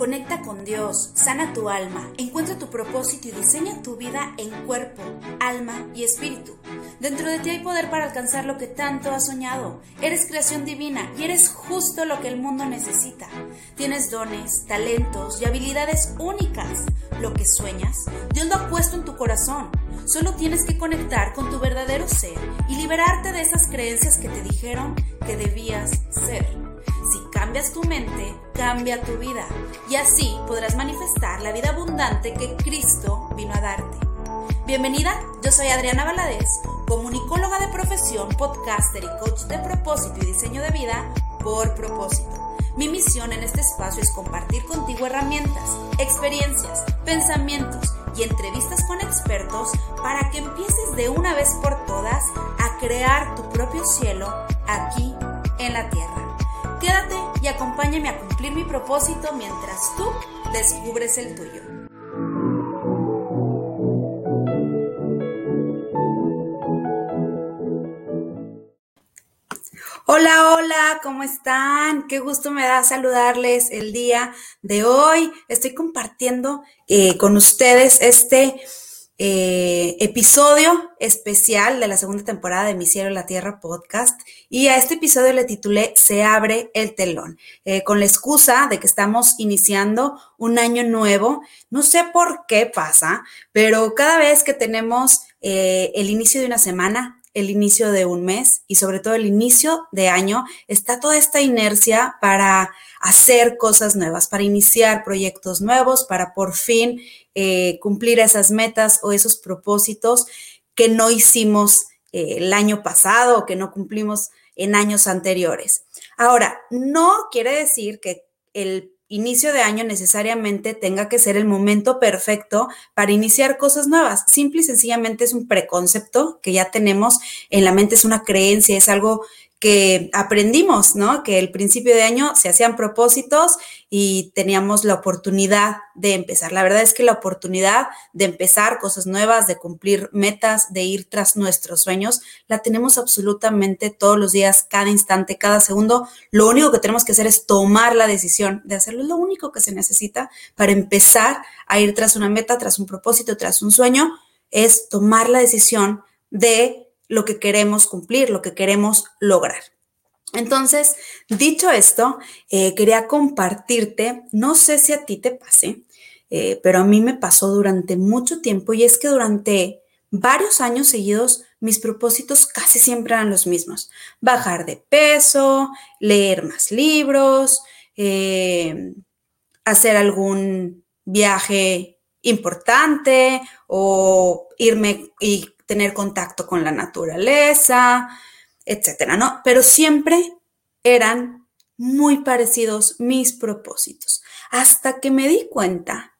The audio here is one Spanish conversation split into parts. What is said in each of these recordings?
Conecta con Dios, sana tu alma, encuentra tu propósito y diseña tu vida en cuerpo, alma y espíritu. Dentro de ti hay poder para alcanzar lo que tanto has soñado. Eres creación divina y eres justo lo que el mundo necesita. Tienes dones, talentos y habilidades únicas. Lo que sueñas, Dios lo ha puesto en tu corazón. Solo tienes que conectar con tu verdadero ser y liberarte de esas creencias que te dijeron que debías ser. Cambias tu mente, cambia tu vida y así podrás manifestar la vida abundante que Cristo vino a darte. Bienvenida, yo soy Adriana Valadez, comunicóloga de profesión, podcaster y coach de propósito y diseño de vida por propósito. Mi misión en este espacio es compartir contigo herramientas, experiencias, pensamientos y entrevistas con expertos para que empieces de una vez por todas a crear tu propio cielo aquí en la tierra. Quédate y acompáñame a cumplir mi propósito mientras tú descubres el tuyo. Hola, hola, ¿cómo están? Qué gusto me da saludarles el día de hoy. Estoy compartiendo eh, con ustedes este eh, episodio especial de la segunda temporada de Mi Cielo la Tierra podcast. Y a este episodio le titulé Se abre el telón, eh, con la excusa de que estamos iniciando un año nuevo. No sé por qué pasa, pero cada vez que tenemos eh, el inicio de una semana, el inicio de un mes y sobre todo el inicio de año, está toda esta inercia para hacer cosas nuevas, para iniciar proyectos nuevos, para por fin eh, cumplir esas metas o esos propósitos que no hicimos eh, el año pasado o que no cumplimos en años anteriores. Ahora, no quiere decir que el inicio de año necesariamente tenga que ser el momento perfecto para iniciar cosas nuevas. Simple y sencillamente es un preconcepto que ya tenemos en la mente, es una creencia, es algo que aprendimos, ¿no? Que el principio de año se hacían propósitos y teníamos la oportunidad de empezar. La verdad es que la oportunidad de empezar cosas nuevas, de cumplir metas, de ir tras nuestros sueños, la tenemos absolutamente todos los días, cada instante, cada segundo. Lo único que tenemos que hacer es tomar la decisión de hacerlo. Lo único que se necesita para empezar a ir tras una meta, tras un propósito, tras un sueño, es tomar la decisión de lo que queremos cumplir, lo que queremos lograr. Entonces, dicho esto, eh, quería compartirte, no sé si a ti te pase, eh, pero a mí me pasó durante mucho tiempo y es que durante varios años seguidos mis propósitos casi siempre eran los mismos. Bajar de peso, leer más libros, eh, hacer algún viaje importante o irme y tener contacto con la naturaleza, etcétera, ¿no? Pero siempre eran muy parecidos mis propósitos, hasta que me di cuenta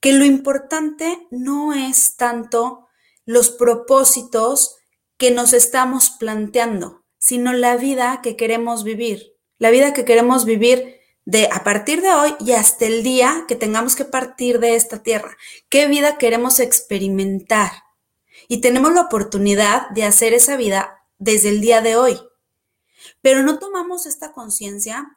que lo importante no es tanto los propósitos que nos estamos planteando, sino la vida que queremos vivir, la vida que queremos vivir de a partir de hoy y hasta el día que tengamos que partir de esta tierra. ¿Qué vida queremos experimentar? Y tenemos la oportunidad de hacer esa vida desde el día de hoy. Pero no tomamos esta conciencia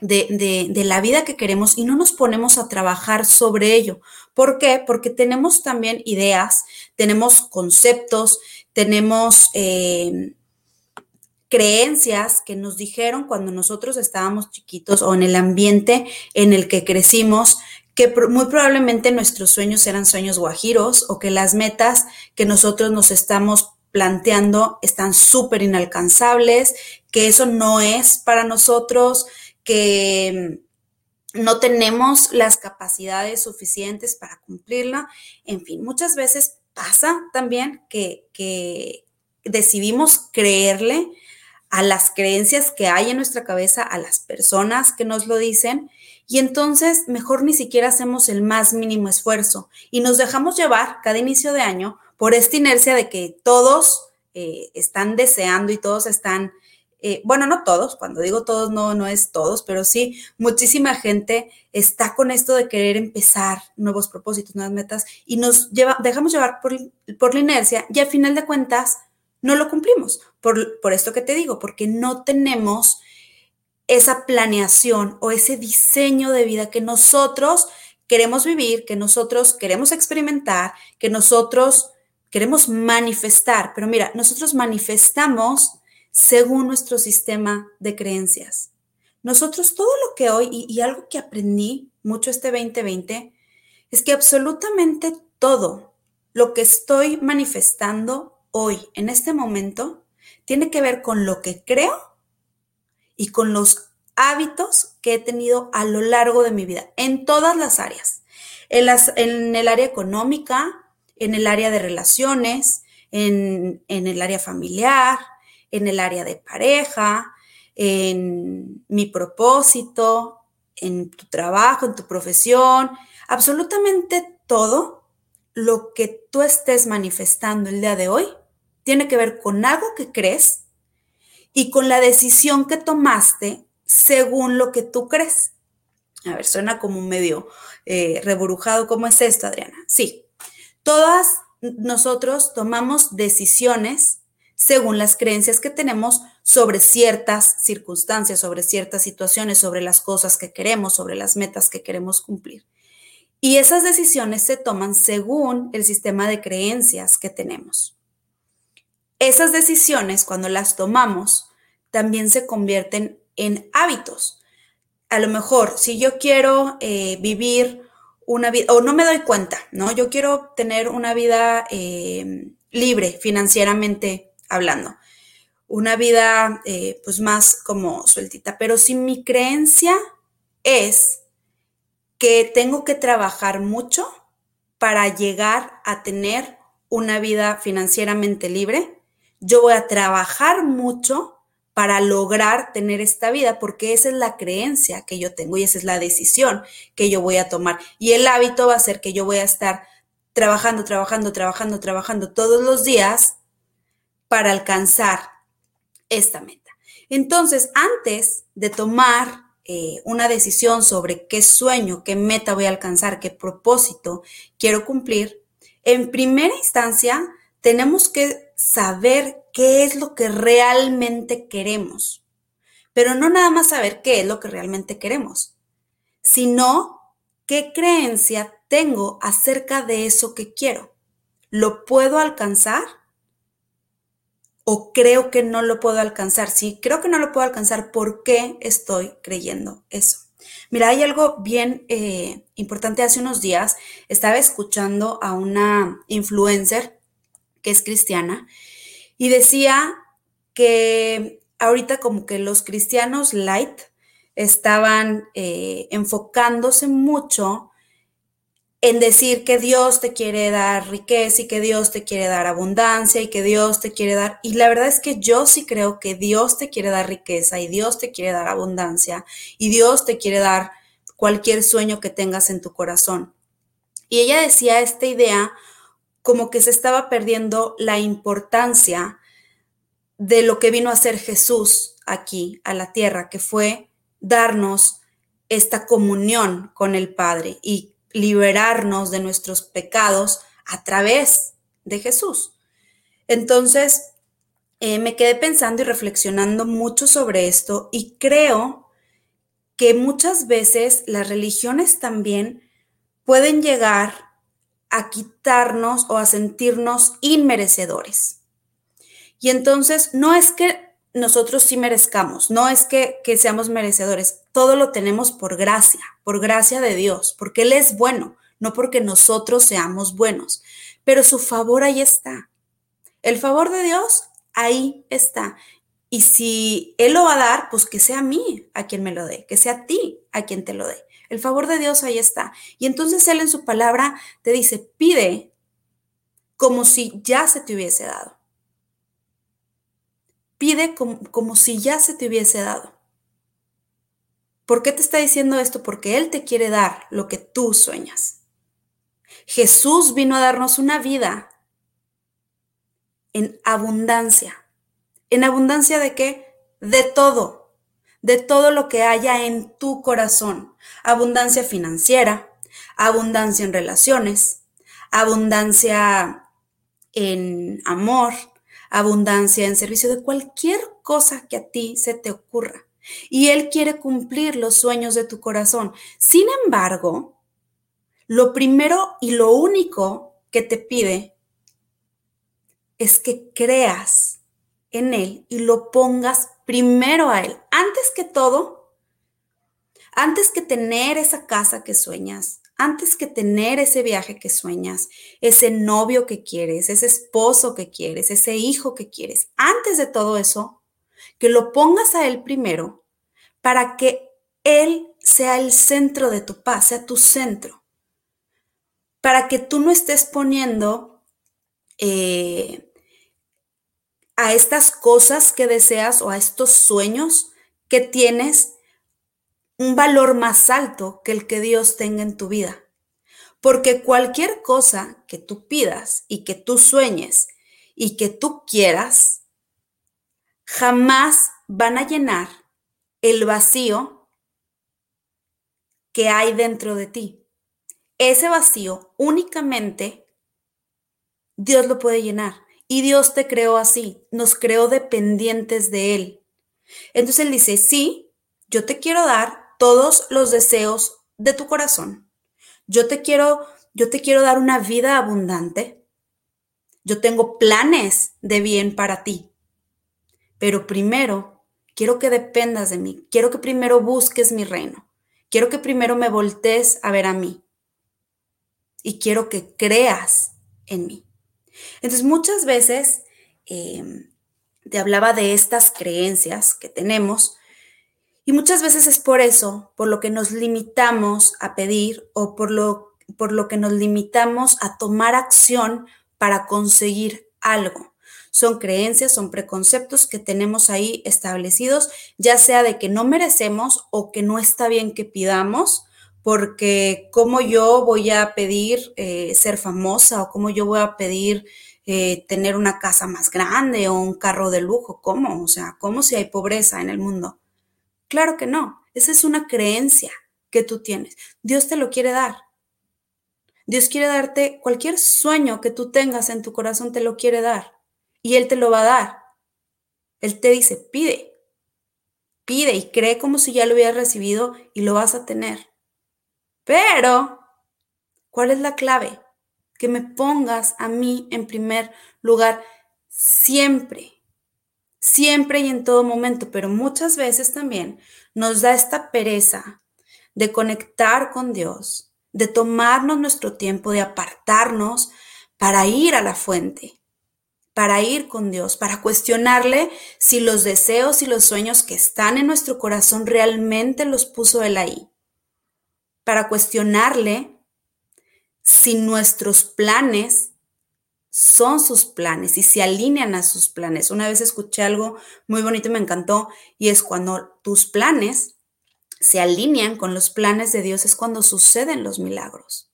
de, de, la vida que queremos y no nos ponemos a trabajar sobre ello. ¿Por qué? Porque tenemos también ideas, tenemos conceptos, tenemos eh, creencias que nos dijeron cuando nosotros estábamos chiquitos o en el ambiente en el que crecimos, que muy probablemente nuestros sueños eran sueños guajiros o que las metas que nosotros nos estamos planteando están súper inalcanzables, que eso no es para nosotros, que mm, no tenemos las capacidades suficientes para cumplirla. En fin, muchas veces pasa también que, que decidimos creerle a las creencias que hay en nuestra cabeza, a las personas que nos lo dicen, y entonces mejor ni siquiera hacemos el más mínimo esfuerzo y nos dejamos llevar cada inicio de año por esta inercia de que todos eh, están deseando y todos están, eh, bueno, no todos, cuando digo todos no, no es todos, pero sí muchísima gente está con esto de querer empezar nuevos propósitos, nuevas metas y nos lleva, dejamos llevar por, por la inercia y al final de cuentas no lo cumplimos. Por, por esto que te digo, porque no tenemos esa planeación o ese diseño de vida que nosotros queremos vivir, que nosotros queremos experimentar, que nosotros queremos manifestar. Pero mira, nosotros manifestamos según nuestro sistema de creencias. Nosotros todo lo que hoy, y, algo que aprendí mucho este 2020, es que absolutamente todo lo que estoy manifestando hoy, en este momento, tiene que ver con lo que creo y con los hábitos que he tenido a lo largo de mi vida, en todas las áreas, en, las, en el área económica, en el área de relaciones, en, en el área familiar, en el área de pareja, en mi propósito, en tu trabajo, en tu profesión, absolutamente todo lo que tú estés manifestando el día de hoy tiene que ver con algo que crees y con la decisión que tomaste según lo que tú crees. A ver, suena como medio eh, reburujado. ¿Cómo es esto, Adriana? Sí, todas nosotros tomamos decisiones según las creencias que tenemos sobre ciertas circunstancias, sobre ciertas situaciones, sobre las cosas que queremos, sobre las metas que queremos cumplir. Y esas decisiones se toman según el sistema de creencias que tenemos. Esas decisiones, cuando las tomamos, también se convierten en hábitos. A lo mejor, si yo quiero eh, vivir una vida, o no me doy cuenta, ¿no? Yo quiero tener una vida eh, libre financieramente hablando. Una vida eh, pues más como sueltita. Pero si mi creencia es que tengo que trabajar mucho para llegar a tener una vida financieramente libre, yo voy a trabajar mucho para lograr tener esta vida, porque esa es la creencia que yo tengo y esa es la decisión que yo voy a tomar. Y el hábito va a ser que yo voy a estar trabajando, trabajando, trabajando, trabajando todos los días para alcanzar esta meta. Entonces, antes de tomar eh, una decisión sobre qué sueño, qué meta voy a alcanzar, qué propósito quiero cumplir, en primera instancia tenemos que saber qué es lo que realmente queremos. Pero no nada más saber qué es lo que realmente queremos, sino qué creencia tengo acerca de eso que quiero. ¿Lo puedo alcanzar? o creo que no lo puedo alcanzar. Si creo que no lo puedo alcanzar, ¿por qué estoy creyendo eso? Mira, hay algo bien eh, importante. Hace unos días estaba escuchando a una influencer que es cristiana y decía que ahorita como que los cristianos light estaban eh, enfocándose mucho en decir que Dios te quiere dar riqueza y que Dios te quiere dar abundancia y que Dios te quiere dar... Y la verdad es que yo sí creo que Dios te quiere dar riqueza y Dios te quiere dar abundancia y Dios te quiere dar cualquier sueño que tengas en tu corazón. Y ella decía esta idea como que se estaba perdiendo la importancia de lo que vino a ser Jesús aquí a la tierra, que fue darnos esta comunión con el Padre y liberarnos de nuestros pecados a través de Jesús. Entonces, eh, me quedé pensando y reflexionando mucho sobre esto y creo que muchas veces las religiones también pueden llegar a quitarnos o a sentirnos inmerecedores. Y entonces no es que nosotros sí merezcamos, no es que, que, seamos merecedores, todo lo tenemos por gracia, por gracia de Dios, porque Él es bueno, no porque nosotros seamos buenos, pero su favor ahí está. El favor de Dios ahí está. Y si Él lo va a dar, pues que sea a mí a quien me lo dé, que sea a ti a quien te lo dé. El favor de Dios ahí está. Y entonces Él en su palabra te dice, pide como si ya se te hubiese dado. Pide como, si ya se te hubiese dado. ¿Por qué te está diciendo esto? Porque Él te quiere dar lo que tú sueñas. Jesús vino a darnos una vida en abundancia. ¿En abundancia de qué? De todo. De todo lo que haya en tu corazón. Abundancia financiera, abundancia en relaciones, abundancia en amor, abundancia en servicio de cualquier cosa que a ti se te ocurra. y Él quiere cumplir los sueños de tu corazón. Sin embargo, lo primero y lo único que te pide es que creas en Él y lo pongas primero a Él. Antes que todo, antes que tener esa casa que sueñas, antes que tener ese viaje que sueñas, ese novio que quieres, ese esposo que quieres, ese hijo que quieres, antes de todo eso, que lo pongas a Él primero para que Él sea el centro de tu paz, sea tu centro, para que tú no estés poniendo eh, a estas cosas que deseas o a estos sueños que tienes un valor más alto que el que Dios tenga en tu vida. Porque cualquier cosa que tú pidas y que tú sueñes y que tú quieras, jamás van a llenar el vacío que hay dentro de ti. Ese vacío únicamente Dios lo puede llenar. Y Dios te creó así, nos creó dependientes de Él. Entonces Él dice, sí, yo te quiero dar todos los deseos de tu corazón. Yo te quiero, yo te quiero dar una vida abundante. Yo tengo planes de bien para ti. Pero primero, quiero que dependas de mí. Quiero que primero busques mi reino. Quiero que primero me voltees a ver a mí. Y quiero que creas en mí. Entonces, muchas veces em, te hablaba de estas creencias que tenemos y muchas veces es por eso, por lo que nos limitamos a pedir o por lo, por lo que nos limitamos a tomar acción para conseguir algo. Son creencias, son preconceptos que tenemos ahí establecidos, ya sea de que no merecemos o que no está bien que pidamos, porque cómo yo voy a pedir eh, ser famosa o cómo yo voy a pedir eh, tener una casa más grande o un carro de lujo, ¿cómo? O sea, ¿cómo si hay pobreza en el mundo? Claro que no. Esa es una creencia que tú tienes. Dios te lo quiere dar. Dios quiere darte cualquier sueño que tú tengas en tu corazón, te lo quiere dar. Y Él te lo va a dar. Él te dice, pide. Pide y cree como si ya lo hubieras recibido y lo vas a tener. Pero, ¿cuál es la clave? Que me pongas a mí en primer lugar siempre siempre y en todo momento, pero muchas veces también nos da esta pereza de conectar con Dios, de tomarnos nuestro tiempo, de apartarnos para ir a la fuente, para ir con Dios, para cuestionarle si los deseos y los sueños que están en nuestro corazón realmente los puso Él ahí, para cuestionarle si nuestros planes son sus planes y se alinean a sus planes. Una vez escuché algo muy bonito y me encantó y es cuando tus planes se alinean con los planes de Dios es cuando suceden los milagros.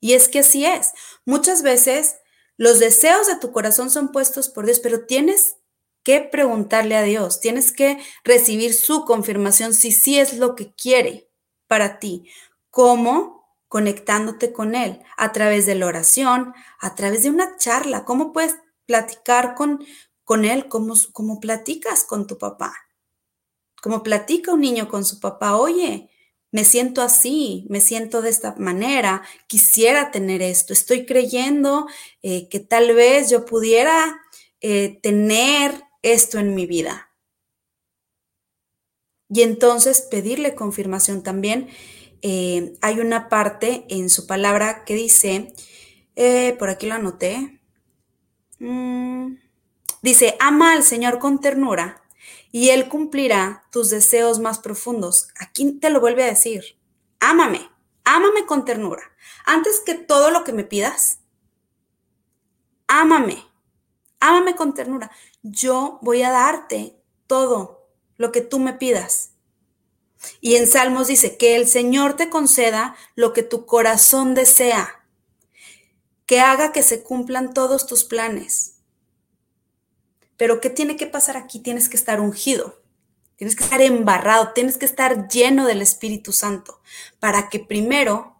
Y es que así es. Muchas veces los deseos de tu corazón son puestos por Dios, pero tienes que preguntarle a Dios, tienes que recibir su confirmación si sí es lo que quiere para ti. ¿Cómo? Conectándote con Él a través de la oración, a través de una charla. ¿Cómo puedes platicar con, con Él como, platicas con tu papá? Como platica un niño con su papá, oye, me siento así, me siento de esta manera, quisiera tener esto, estoy creyendo eh, que tal vez yo pudiera eh, tener esto en mi vida. Y entonces pedirle confirmación también eh, hay una parte en su palabra que dice, eh, por aquí lo anoté, mm, dice, ama al Señor con ternura y Él cumplirá tus deseos más profundos. Aquí te lo vuelve a decir, ámame, ámame con ternura. Antes que todo lo que me pidas, ámame, ámame con ternura. Yo voy a darte todo lo que tú me pidas. Y en Salmos dice, que el Señor te conceda lo que tu corazón desea, que haga que se cumplan todos tus planes. Pero ¿qué tiene que pasar aquí? Tienes que estar ungido, tienes que estar embarrado, tienes que estar lleno del Espíritu Santo, para que primero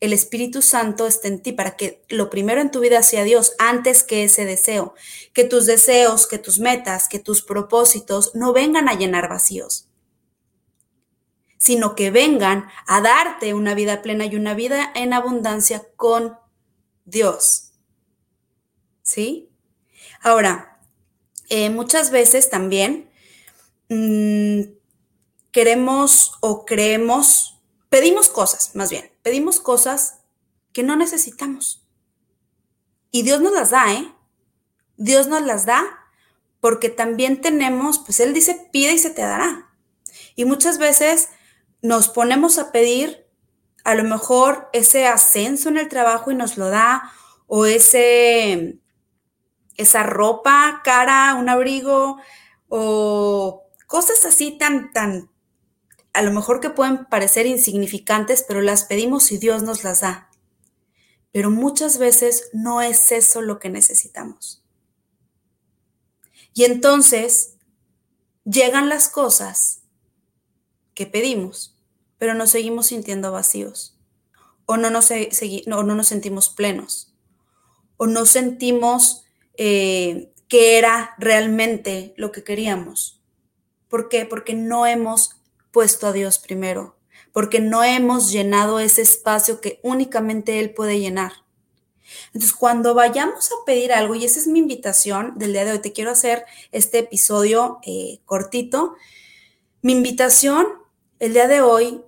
el Espíritu Santo esté en ti, para que lo primero en tu vida sea Dios antes que ese deseo, que tus deseos, que tus metas, que tus propósitos no vengan a llenar vacíos, sino que vengan a darte una vida plena y una vida en abundancia con Dios. ¿Sí? Ahora, eh, muchas veces también mmm, queremos o creemos, pedimos cosas, más bien, pedimos cosas que no necesitamos. Y Dios nos las da, ¿eh? Dios nos las da porque también tenemos, pues Él dice, pide y se te dará. Y muchas veces nos ponemos a pedir a lo mejor ese ascenso en el trabajo y nos lo da, o ese, esa ropa cara, un abrigo, o cosas así tan, tan, a lo mejor que pueden parecer insignificantes, pero las pedimos y Dios nos las da. Pero muchas veces no es eso lo que necesitamos. Y entonces llegan las cosas que pedimos, pero nos seguimos sintiendo vacíos, o no nos, no, no nos sentimos plenos, o no sentimos eh, que era realmente lo que queríamos. ¿Por qué? Porque no hemos puesto a Dios primero, porque no hemos llenado ese espacio que únicamente Él puede llenar. Entonces, cuando vayamos a pedir algo, y esa es mi invitación del día de hoy, te quiero hacer este episodio eh, cortito. Mi invitación el día de hoy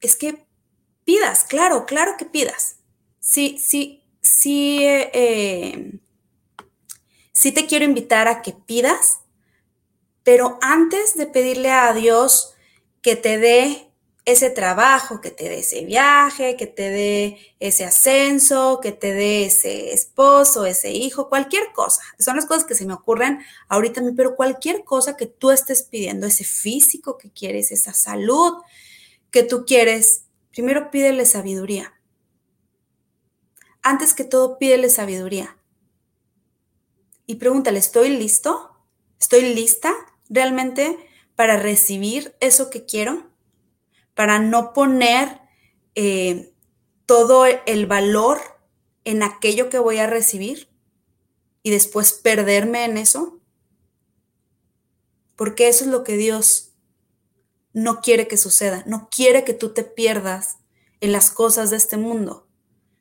es que pidas, claro, claro que pidas. Sí, sí, sí, eh, sí te quiero invitar a que pidas, pero antes de pedirle a Dios que te dé ese trabajo, que te dé ese viaje, que te dé ese ascenso, que te dé ese esposo, ese hijo, cualquier cosa. Son las cosas que se me ocurren ahorita, pero cualquier cosa que tú estés pidiendo, ese físico que quieres, esa salud que tú quieres, primero pídele sabiduría. Antes que todo, pídele sabiduría. Y pregúntale, ¿estoy listo? ¿Estoy lista realmente para recibir eso que quiero? Para no poner eh, todo el valor en aquello que voy a recibir y después perderme en eso. Porque eso es lo que Dios no quiere que suceda. No quiere que tú te pierdas en las cosas de este mundo.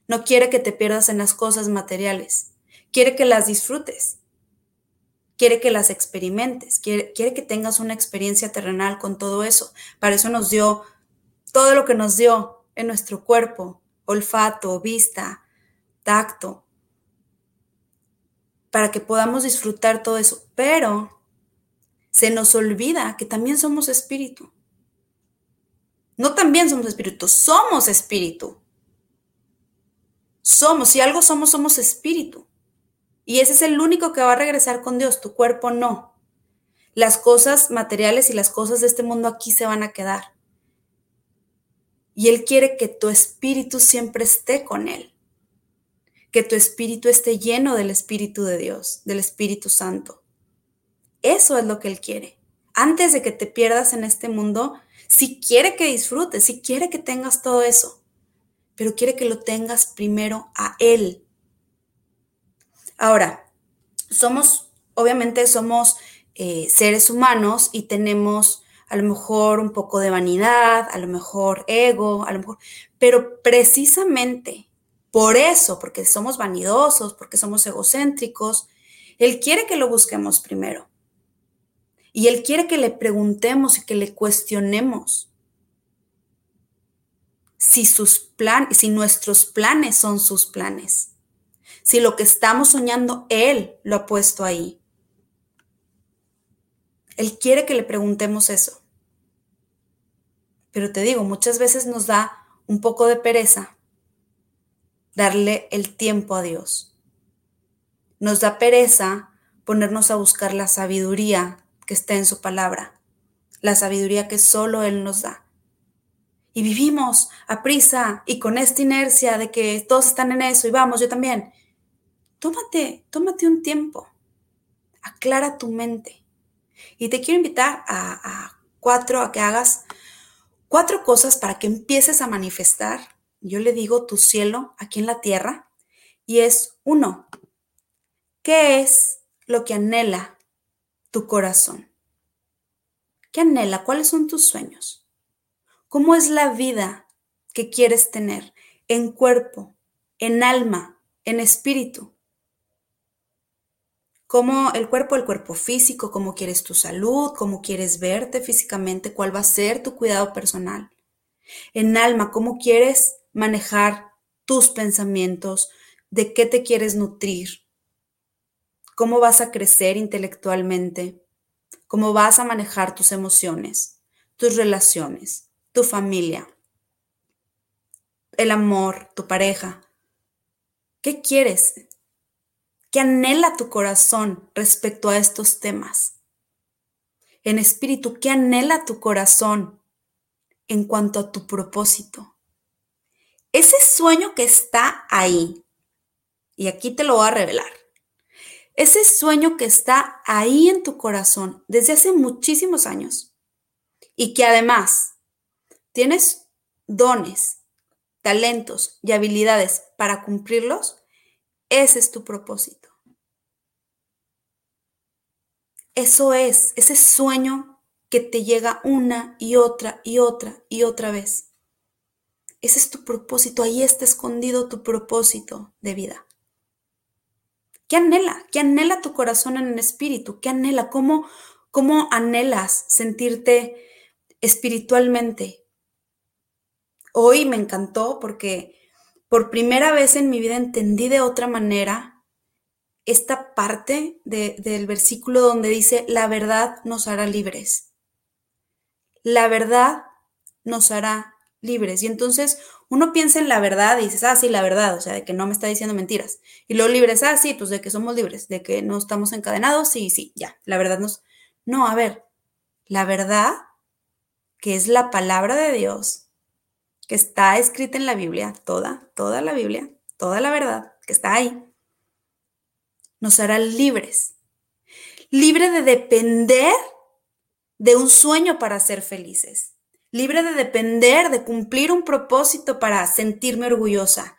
No quiere que te pierdas en las cosas materiales. Quiere que las disfrutes quiere que las experimentes, quiere, quiere que tengas una experiencia terrenal con todo eso. Para eso nos dio todo lo que nos dio en nuestro cuerpo, olfato, vista, tacto, para que podamos disfrutar todo eso. Pero se nos olvida que también somos espíritu. No también somos espíritu, somos espíritu. Somos, si algo somos, somos espíritu. Y ese es el único que va a regresar con Dios, tu cuerpo no. Las cosas materiales y las cosas de este mundo aquí se van a quedar. Y Él quiere que tu espíritu siempre esté con Él. Que tu espíritu esté lleno del Espíritu de Dios, del Espíritu Santo. Eso es lo que Él quiere. Antes de que te pierdas en este mundo, si quiere que disfrutes, si quiere que tengas todo eso, pero quiere que lo tengas primero a Él, Ahora, somos, obviamente somos eh, seres humanos y tenemos a lo mejor un poco de vanidad, a lo mejor ego, a lo mejor, pero precisamente por eso, porque somos vanidosos, porque somos egocéntricos, Él quiere que lo busquemos primero. Y Él quiere que le preguntemos y que le cuestionemos si sus planes, si nuestros planes son sus planes si lo que estamos soñando, Él lo ha puesto ahí. Él quiere que le preguntemos eso. Pero te digo, muchas veces nos da un poco de pereza darle el tiempo a Dios. Nos da pereza ponernos a buscar la sabiduría que está en su palabra, la sabiduría que solo Él nos da. Y vivimos a prisa y con esta inercia de que todos están en eso y vamos, yo también tómate, tómate un tiempo, aclara tu mente. Y te quiero invitar a, cuatro, a que hagas cuatro cosas para que empieces a manifestar yo le digo tu cielo aquí en la tierra, y es uno. ¿Qué es lo que anhela tu corazón? ¿Qué anhela? ¿Cuáles son tus sueños? ¿Cómo es la vida que quieres tener en cuerpo, en alma, en espíritu? ¿Cómo el cuerpo, el cuerpo físico, cómo quieres tu salud, cómo quieres verte físicamente, cuál va a ser tu cuidado personal? En alma, cómo quieres manejar tus pensamientos, de qué te quieres nutrir, cómo vas a crecer intelectualmente, cómo vas a manejar tus emociones, tus relaciones, tu familia, el amor, tu pareja. ¿Qué quieres? ¿Qué anhela tu corazón respecto a estos temas? En espíritu, ¿qué anhela tu corazón en cuanto a tu propósito? Ese sueño que está ahí, y aquí te lo voy a revelar, ese sueño que está ahí en tu corazón desde hace muchísimos años y que además tienes dones, talentos y habilidades para cumplirlos, ese es tu propósito. Eso es, ese sueño que te llega una y otra y otra y otra vez. Ese es tu propósito, ahí está escondido tu propósito de vida. ¿Qué anhela? ¿Qué anhela tu corazón en el espíritu? ¿Qué anhela? ¿Cómo, cómo anhelas sentirte espiritualmente? Hoy me encantó porque por primera vez en mi vida entendí de otra manera esta parte del versículo donde dice, la verdad nos hará libres. La verdad nos hará libres. Y entonces uno piensa en la verdad y dices, ah, sí, la verdad, o sea, de que no me está diciendo mentiras. Y lo libres, ah, sí, pues de que somos libres, de que no estamos encadenados, sí, sí, ya, la verdad nos... No, a ver, la verdad, que es la palabra de Dios, que está escrita en la Biblia, toda, toda la Biblia, toda la verdad, que está ahí, nos hará libres. Libre de depender de un sueño para ser felices libre de depender, de cumplir un propósito para sentirme orgullosa,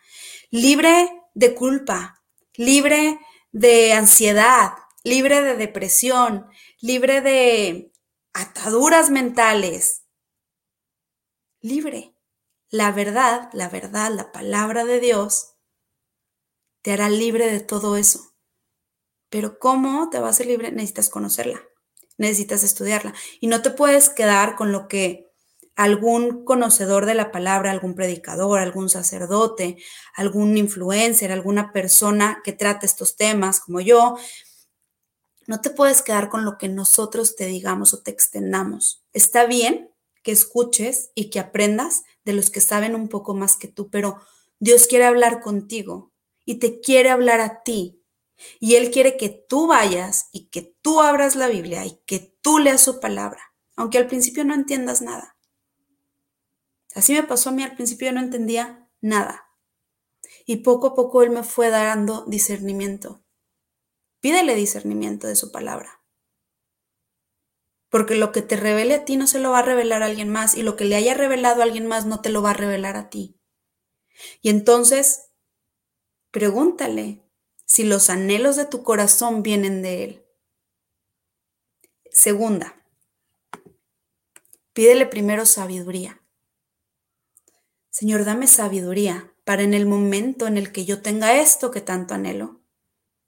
libre de culpa, libre de ansiedad, libre de depresión, libre de ataduras mentales, libre. La verdad, la verdad, la palabra de Dios te hará libre de todo eso. Pero ¿cómo te vas a hacer libre? Necesitas conocerla, necesitas estudiarla y no te puedes quedar con lo que algún conocedor de la palabra, algún predicador, algún sacerdote, algún influencer, alguna persona que trate estos temas como yo, no te puedes quedar con lo que nosotros te digamos o te extendamos. Está bien que escuches y que aprendas de los que saben un poco más que tú, pero Dios quiere hablar contigo y te quiere hablar a ti. Y Él quiere que tú vayas y que tú abras la Biblia y que tú leas su palabra, aunque al principio no entiendas nada. Así me pasó a mí al principio, no entendía nada. Y poco a poco Él me fue dando discernimiento. Pídele discernimiento de su palabra. Porque lo que te revele a ti no se lo va a revelar a alguien más y lo que le haya revelado a alguien más no te lo va a revelar a ti. Y entonces, pregúntale si los anhelos de tu corazón vienen de Él. Segunda, pídele primero sabiduría. Señor, dame sabiduría para en el momento en el que yo tenga esto que tanto anhelo,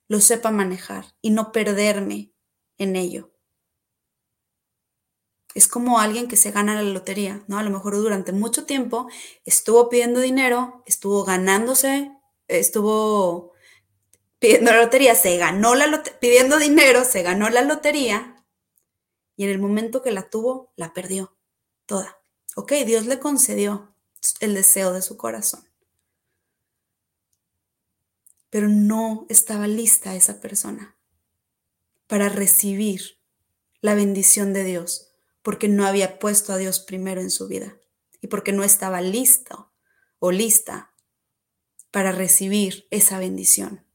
lo sepa manejar y no perderme en ello. Es como alguien que se gana la lotería, ¿no? A lo mejor durante mucho tiempo estuvo pidiendo dinero, estuvo ganándose, estuvo pidiendo la lotería, se ganó la lotería, pidiendo dinero, se ganó la lotería y en el momento que la tuvo, la perdió toda. Ok, Dios le concedió el deseo de su corazón. Pero no estaba lista esa persona para recibir la bendición de Dios porque no había puesto a Dios primero en su vida y porque no estaba listo o lista para recibir esa bendición.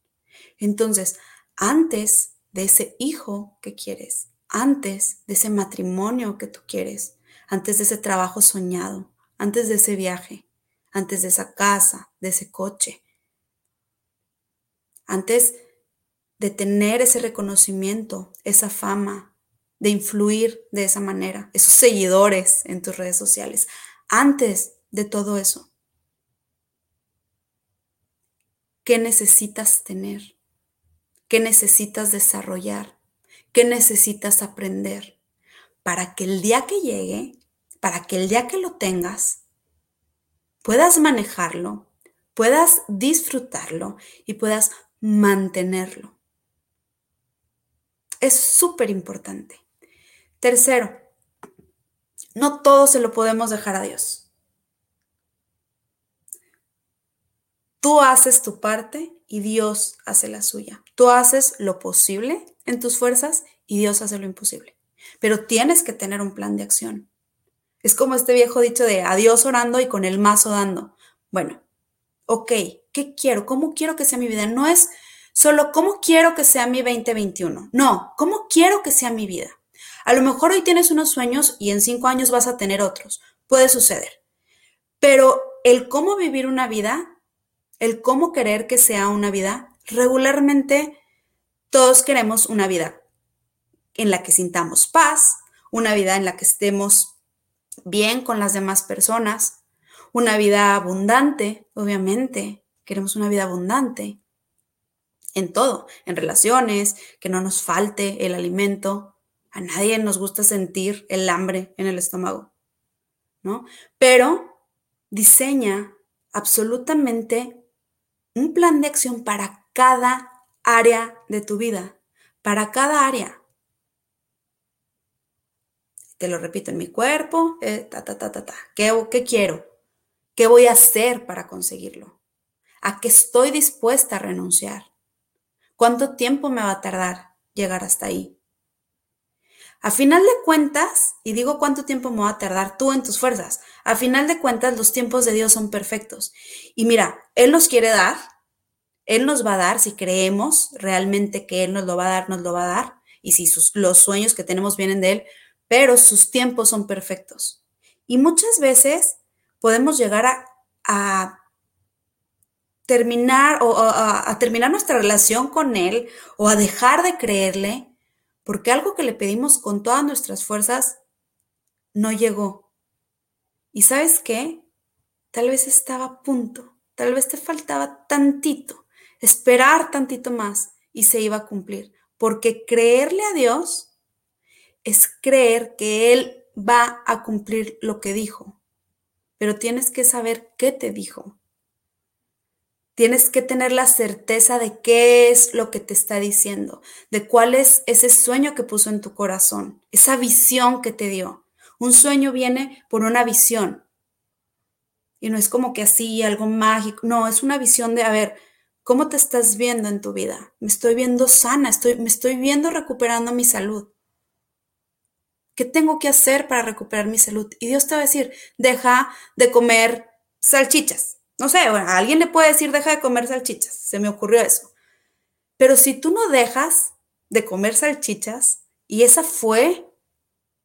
Entonces, antes de ese hijo que quieres, antes de ese matrimonio que tú quieres, antes de ese trabajo soñado, antes de ese viaje, antes de esa casa, de ese coche, antes de tener ese reconocimiento, esa fama, de influir de esa manera, esos seguidores en tus redes sociales, antes de todo eso. ¿Qué necesitas tener? ¿Qué necesitas desarrollar? ¿Qué necesitas aprender? Para que el día que llegue, para que el día que lo tengas, puedas manejarlo, puedas disfrutarlo y puedas mantenerlo. Es súper importante. Tercero, no todo se lo podemos dejar a Dios. Tú haces tu parte y Dios hace la suya. Tú haces lo posible en tus fuerzas y Dios hace lo imposible. Pero tienes que tener un plan de acción. Es como este viejo dicho de adiós orando y con el mazo dando. Bueno, ok, ¿qué quiero? ¿Cómo quiero que sea mi vida? No es solo cómo quiero que sea mi 2021. No, ¿cómo quiero que sea mi vida? A lo mejor hoy tienes unos sueños y en cinco años vas a tener otros. Puede suceder. Pero el cómo vivir una vida, el cómo querer que sea una vida, regularmente todos queremos una vida en la que sintamos paz, una vida en la que estemos bien con las demás personas, una vida abundante, obviamente, queremos una vida abundante en todo, en relaciones, que no nos falte el alimento. A nadie nos gusta sentir el hambre en el estómago, ¿no? Pero diseña absolutamente un plan de acción para cada área de tu vida, para cada área. Te lo repito, en mi cuerpo, eh, ta, ta, ta, ta, ta. ¿Qué, ¿Qué quiero? ¿Qué voy a hacer para conseguirlo? ¿A qué estoy dispuesta a renunciar? ¿Cuánto tiempo me va a tardar llegar hasta ahí? A final de cuentas, y digo cuánto tiempo me va a tardar tú en tus fuerzas, a final de cuentas los tiempos de Dios son perfectos. Y mira, Él nos quiere dar, Él nos va a dar, si creemos realmente que Él nos lo va a dar, nos lo va a dar, y si los sueños que tenemos vienen de Él, pero sus tiempos son perfectos. Y muchas veces podemos llegar a terminar o a, terminar nuestra relación con Él o a dejar de creerle porque algo que le pedimos con todas nuestras fuerzas no llegó. ¿Y sabes qué? Tal vez estaba a punto, tal vez te faltaba tantito, esperar tantito más y se iba a cumplir. Porque creerle a Dios es creer que Él va a cumplir lo que dijo. Pero tienes que saber qué te dijo. Tienes que tener la certeza de qué es lo que te está diciendo, de cuál es ese sueño que puso en tu corazón, esa visión que te dio. Un sueño viene por una visión. Y no es como que así, algo mágico. No, es una visión de, a ver, ¿cómo te estás viendo en tu vida? Me estoy viendo sana, estoy, me estoy viendo recuperando mi salud. ¿Qué tengo que hacer para recuperar mi salud? Y Dios te va a decir, deja de comer salchichas no sé, a alguien le puede decir deja de comer salchichas, se me ocurrió eso. Pero si tú no dejas de comer salchichas y esa fue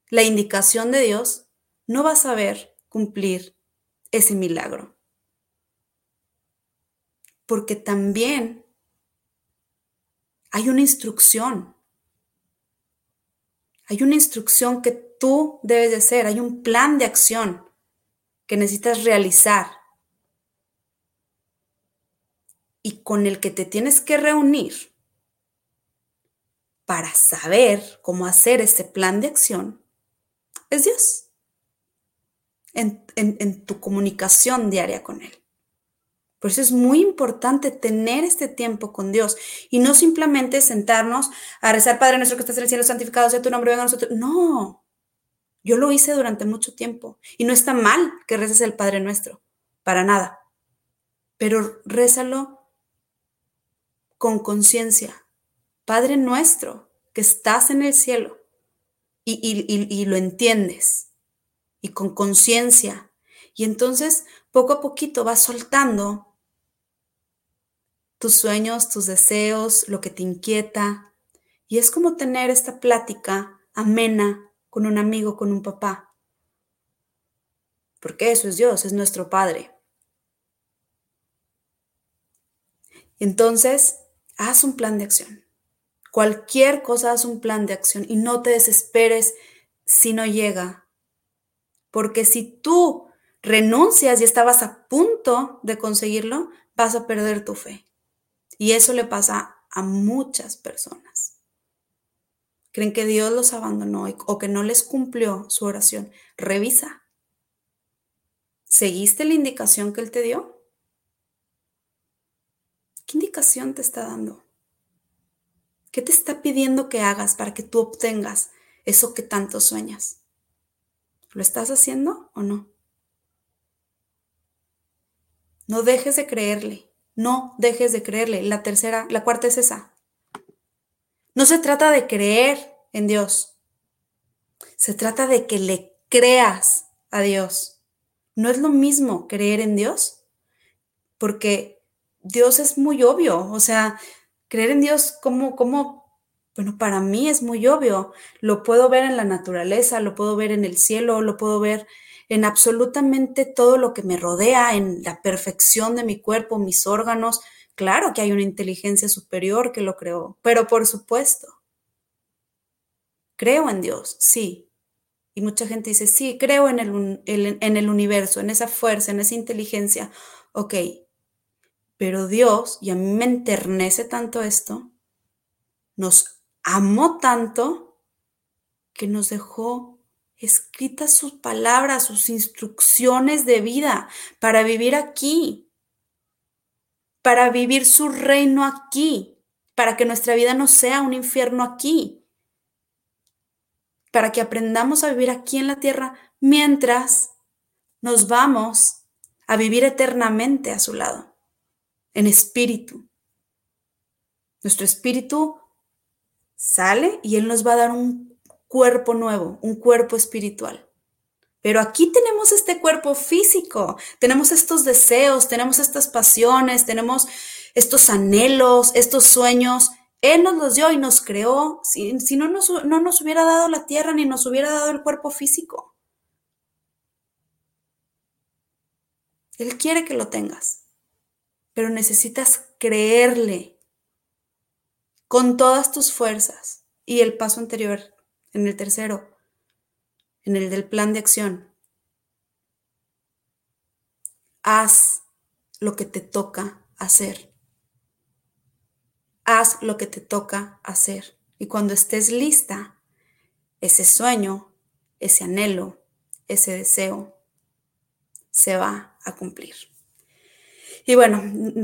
la indicación de Dios, no vas a ver cumplir ese milagro. Porque también hay una instrucción. Hay una instrucción que tú debes de hacer, hay un plan de acción que necesitas realizar y con el que te tienes que reunir para saber cómo hacer ese plan de acción es Dios. En, en, tu comunicación diaria con Él. Por eso es muy importante tener este tiempo con Dios y no simplemente sentarnos a rezar, Padre nuestro que estás en el cielo, santificado sea tu nombre, venga a nosotros. No, yo lo hice durante mucho tiempo y no está mal que reces el Padre nuestro, para nada. Pero rézalo con conciencia. Padre nuestro, que estás en el cielo, y, lo entiendes, y con conciencia. Y entonces, poco a poquito vas soltando tus sueños, tus deseos, lo que te inquieta. Y es como tener esta plática amena con un amigo, con un papá. Porque eso es Dios, es nuestro Padre. Entonces, haz un plan de acción. Cualquier cosa, haz un plan de acción y no te desesperes si no llega. Porque si tú renuncias y estabas a punto de conseguirlo, vas a perder tu fe. Y eso le pasa a muchas personas. Creen que Dios los abandonó o que no les cumplió su oración. Revisa. ¿Seguiste la indicación que Él te dio? ¿Qué indicación te está dando? ¿Qué te está pidiendo que hagas para que tú obtengas eso que tanto sueñas? ¿Lo estás haciendo o no? No dejes de creerle. No dejes de creerle. La tercera, la cuarta es esa. No se trata de creer en Dios. Se trata de que le creas a Dios. No es lo mismo creer en Dios, porque Dios es muy obvio. O sea, creer en Dios como, como, bueno, para mí es muy obvio. Lo puedo ver en la naturaleza, lo puedo ver en el cielo, lo puedo ver en absolutamente todo lo que me rodea, en la perfección de mi cuerpo, mis órganos. Claro que hay una inteligencia superior que lo creó, pero por supuesto, creo en Dios, sí. Y mucha gente dice, sí, creo en el, en el universo, en esa fuerza, en esa inteligencia. Ok, pero Dios, y a mí me enternece tanto esto, nos amó tanto que nos dejó escritas sus palabras, sus instrucciones de vida para vivir aquí, para vivir su reino aquí, para que nuestra vida no sea un infierno aquí, para que aprendamos a vivir aquí en la tierra mientras nos vamos a vivir eternamente a su lado, en espíritu. Nuestro espíritu sale y Él nos va a dar un cuerpo nuevo, un cuerpo espiritual. Pero aquí tenemos este cuerpo físico, tenemos estos deseos, tenemos estas pasiones, tenemos estos anhelos, estos sueños. Él nos los dio y nos creó. Si, no, nos, no nos hubiera dado la tierra ni nos hubiera dado el cuerpo físico. Él quiere que lo tengas, pero necesitas creerle con todas tus fuerzas. Y el paso anterior en el tercero, en el del plan de acción. Haz lo que te toca hacer. Haz lo que te toca hacer. Y cuando estés lista, ese sueño, ese anhelo, ese deseo, se va a cumplir. Y bueno,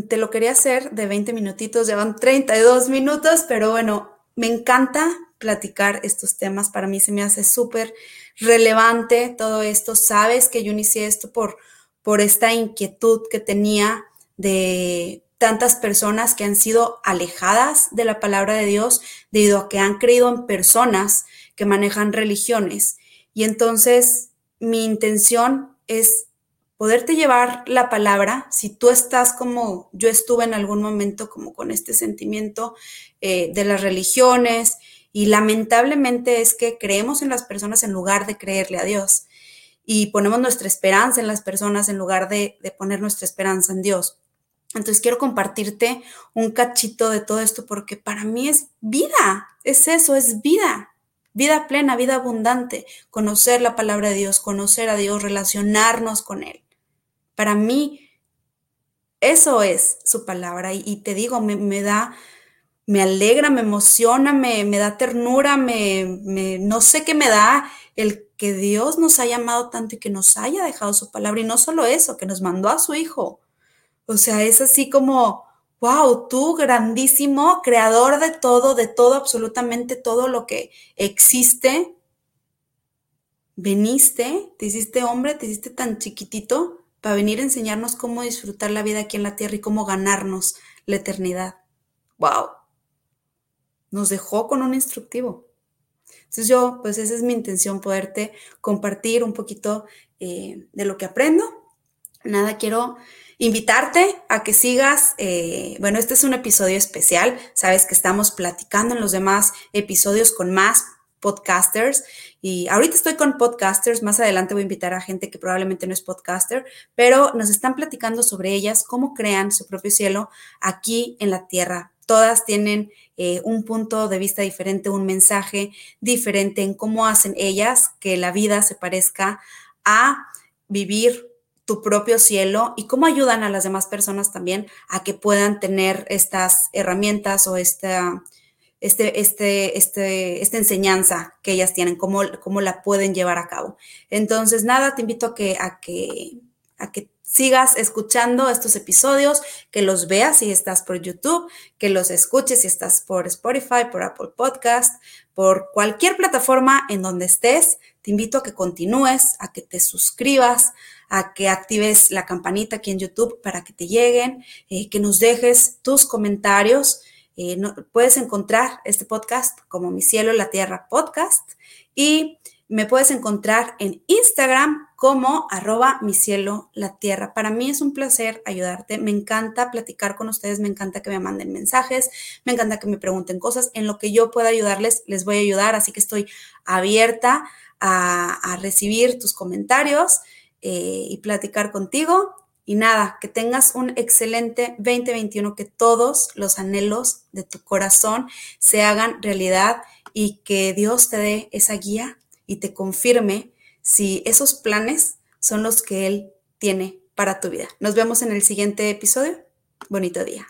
te lo quería hacer de 20 minutitos, llevan 32 minutos, pero bueno, me encanta platicar estos temas. Para mí se me hace súper relevante todo esto. Sabes que yo inicié esto por, por esta inquietud que tenía de tantas personas que han sido alejadas de la palabra de Dios debido a que han creído en personas que manejan religiones. Y entonces mi intención es poderte llevar la palabra, si tú estás como yo estuve en algún momento, como con este sentimiento eh, de las religiones, y lamentablemente es que creemos en las personas en lugar de creerle a Dios. Y ponemos nuestra esperanza en las personas en lugar de, de poner nuestra esperanza en Dios. Entonces quiero compartirte un cachito de todo esto porque para mí es vida, es eso, es vida, vida plena, vida abundante, conocer la palabra de Dios, conocer a Dios, relacionarnos con Él. Para mí, eso es su palabra y, te digo, me, me da me alegra, me emociona, me, me da ternura, me, no sé qué me da el que Dios nos haya amado tanto y que nos haya dejado su palabra. Y no solo eso, que nos mandó a su Hijo. O sea, es así como, wow, tú grandísimo, creador de todo, de todo, absolutamente todo lo que existe. Veniste, te hiciste hombre, te hiciste tan chiquitito para venir a enseñarnos cómo disfrutar la vida aquí en la tierra y cómo ganarnos la eternidad. Wow nos dejó con un instructivo. Entonces yo, pues esa es mi intención, poderte compartir un poquito eh, de lo que aprendo. Nada, quiero invitarte a que sigas, eh, bueno, este es un episodio especial, sabes que estamos platicando en los demás episodios con más podcasters y ahorita estoy con podcasters, más adelante voy a invitar a gente que probablemente no es podcaster, pero nos están platicando sobre ellas, cómo crean su propio cielo aquí en la tierra. Todas tienen eh, un punto de vista diferente, un mensaje diferente en cómo hacen ellas que la vida se parezca a vivir tu propio cielo y cómo ayudan a las demás personas también a que puedan tener estas herramientas o esta este, este, este, esta enseñanza que ellas tienen, cómo, cómo la pueden llevar a cabo. Entonces, nada, te invito a que, a que, a que sigas escuchando estos episodios, que los veas si estás por YouTube, que los escuches si estás por Spotify, por Apple Podcast, por cualquier plataforma en donde estés. Te invito a que continúes, a que te suscribas, a que actives la campanita aquí en YouTube para que te lleguen, eh, que nos dejes tus comentarios. Eh, puedes encontrar este podcast como Mi Cielo, la Tierra Podcast y me puedes encontrar en Instagram como arroba mi cielo, la tierra. Para mí es un placer ayudarte. Me encanta platicar con ustedes, me encanta que me manden mensajes, me encanta que me pregunten cosas. En lo que yo pueda ayudarles, les voy a ayudar. Así que estoy abierta a, recibir tus comentarios eh, y platicar contigo. Y nada, que tengas un excelente 2021, que todos los anhelos de tu corazón se hagan realidad y que Dios te dé esa guía y te confirme si esos planes son los que Él tiene para tu vida. Nos vemos en el siguiente episodio. Bonito día.